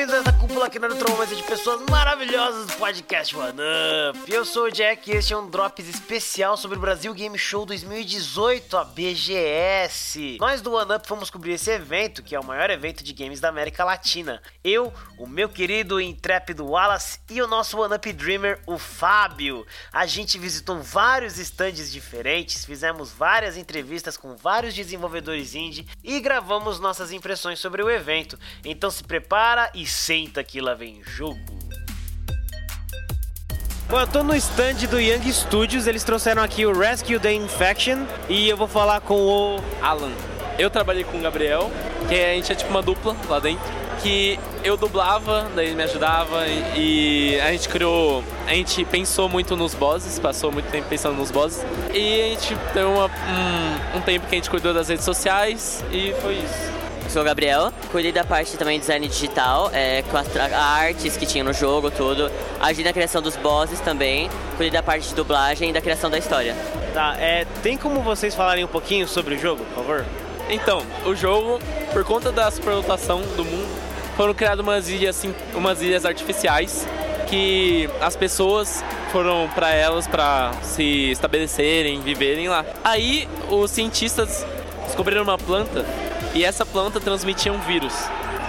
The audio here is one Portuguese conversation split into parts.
bem-vindos a cúpula aqui na Neuromância de pessoas maravilhosas do podcast One Up. Eu sou o Jack e este é um Drops especial sobre o Brasil Game Show 2018, a BGS. Nós do One Up fomos cobrir esse evento, que é o maior evento de games da América Latina. Eu, o meu querido intrépido Wallace e o nosso One Up Dreamer, o Fábio. A gente visitou vários stands diferentes, fizemos várias entrevistas com vários desenvolvedores indie e gravamos nossas impressões sobre o evento. Então se prepara e senta que lá vem jogo. Bom, eu tô no stand do Young Studios, eles trouxeram aqui o Rescue the Infection e eu vou falar com o Alan. Eu trabalhei com o Gabriel, que a gente é tipo uma dupla lá dentro, que eu dublava, daí ele me ajudava e a gente criou, a gente pensou muito nos bosses, passou muito tempo pensando nos bosses e a gente teve uma, um, um tempo que a gente cuidou das redes sociais e foi isso. Sou o Gabriel, cuidei da parte também de design digital, é, com as artes que tinha no jogo, tudo. Ajudei na criação dos bosses também, cuidei da parte de dublagem e da criação da história. Tá, é, tem como vocês falarem um pouquinho sobre o jogo, por favor? Então, o jogo, por conta da superlotação do mundo, foram criadas umas ilhas, assim, umas ilhas artificiais que as pessoas foram para elas para se estabelecerem, viverem lá. Aí os cientistas descobriram uma planta e essa planta transmitia um vírus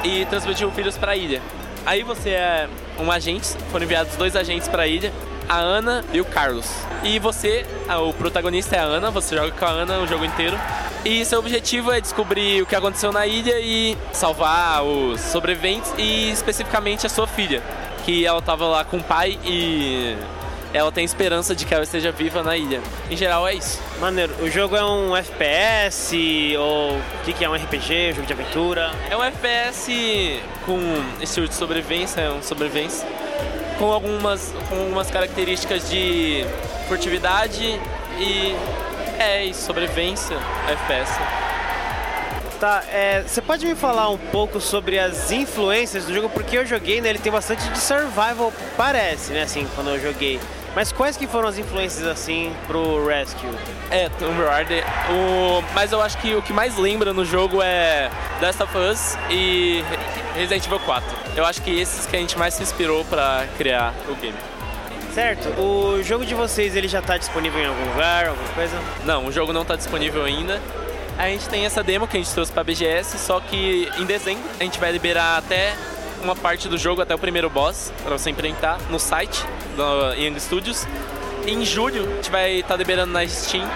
e transmitia o vírus para a ilha. Aí você é um agente, foram enviados dois agentes para a ilha, a Ana e o Carlos. E você, o protagonista é a Ana, você joga com a Ana o jogo inteiro. E seu objetivo é descobrir o que aconteceu na ilha e salvar os sobreviventes e especificamente a sua filha, que ela estava lá com o pai e ela tem esperança de que ela esteja viva na ilha. Em geral é isso. Maneiro, o jogo é um FPS ou o que, que é um RPG, um jogo de aventura? É um FPS com estilo de sobrevivência, é um sobrevivência, com algumas, com algumas características de furtividade e é isso, sobrevivência, FPS. Tá, é, você pode me falar um pouco sobre as influências do jogo? Porque eu joguei, né? Ele tem bastante de survival, parece, né? Assim, quando eu joguei. Mas quais que foram as influências assim pro Rescue? É, Tomb Raider. O... Mas eu acho que o que mais lembra no jogo é Last of Us e Resident Evil 4. Eu acho que esses que a gente mais se inspirou para criar o game. Certo. O jogo de vocês ele já tá disponível em algum lugar, alguma coisa? Não, o jogo não tá disponível ainda. A gente tem essa demo que a gente trouxe para BGS, só que em dezembro a gente vai liberar até uma parte do jogo, até o primeiro boss, para você enfrentar no site do Young Studios. Em julho a gente vai estar tá liberando na Steam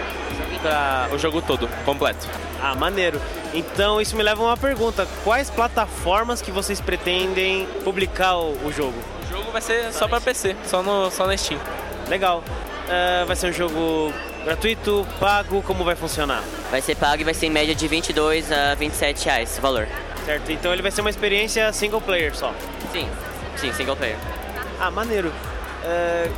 para o jogo todo, completo. Ah, maneiro. Então isso me leva a uma pergunta: quais plataformas que vocês pretendem publicar o, o jogo? O jogo vai ser só para PC, só no só na Steam. Legal. Uh, vai ser um jogo gratuito, pago, como vai funcionar? Vai ser pago e vai ser em média de 22 a 27 reais o valor. Certo, então ele vai ser uma experiência single player só? Sim, sim, single player. Ah, maneiro. Uh,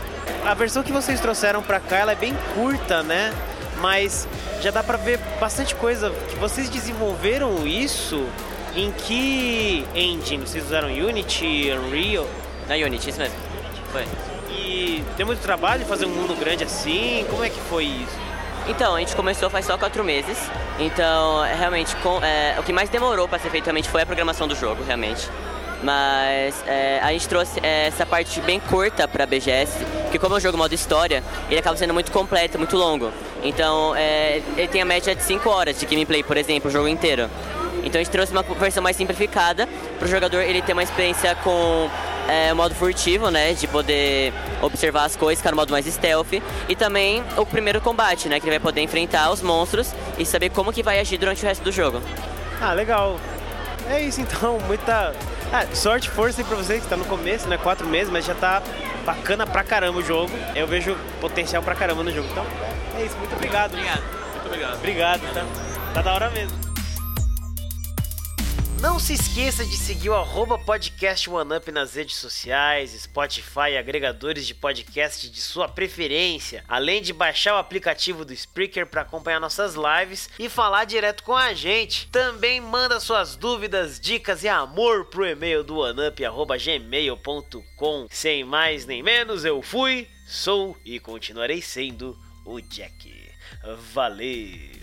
a versão que vocês trouxeram pra cá, ela é bem curta, né? Mas já dá pra ver bastante coisa. Que vocês desenvolveram isso em que engine? Vocês usaram Unity, Unreal? Na Unity, isso mesmo. Foi. E tem muito trabalho fazer um mundo grande assim? Como é que foi isso? Então, a gente começou faz só quatro meses. Então, realmente, com, é, o que mais demorou para ser feito realmente foi a programação do jogo, realmente. Mas é, a gente trouxe é, essa parte bem curta para a BGS, que como é um jogo modo história, ele acaba sendo muito completo, muito longo. Então, é, ele tem a média de 5 horas de gameplay, por exemplo, o jogo inteiro. Então a gente trouxe uma versão mais simplificada para o jogador ele ter uma experiência com é, o modo furtivo, né? De poder observar as coisas, ficar no modo mais stealth. E também o primeiro combate, né? Que ele vai poder enfrentar os monstros e saber como que vai agir durante o resto do jogo. Ah, legal. É isso então, muita ah, sorte, força aí pra vocês que tá no começo, né? Quatro meses, mas já tá bacana pra caramba o jogo. Eu vejo potencial pra caramba no jogo. Então, é isso, muito obrigado. Obrigado. Muito obrigado. Obrigado, tá? Tá da hora mesmo. Não se esqueça de seguir o podcast OneUp nas redes sociais, Spotify e agregadores de podcast de sua preferência, além de baixar o aplicativo do Spreaker para acompanhar nossas lives e falar direto com a gente. Também manda suas dúvidas, dicas e amor pro e-mail do oneup@gmail.com. Sem mais nem menos, eu fui, sou e continuarei sendo o Jack. Valeu!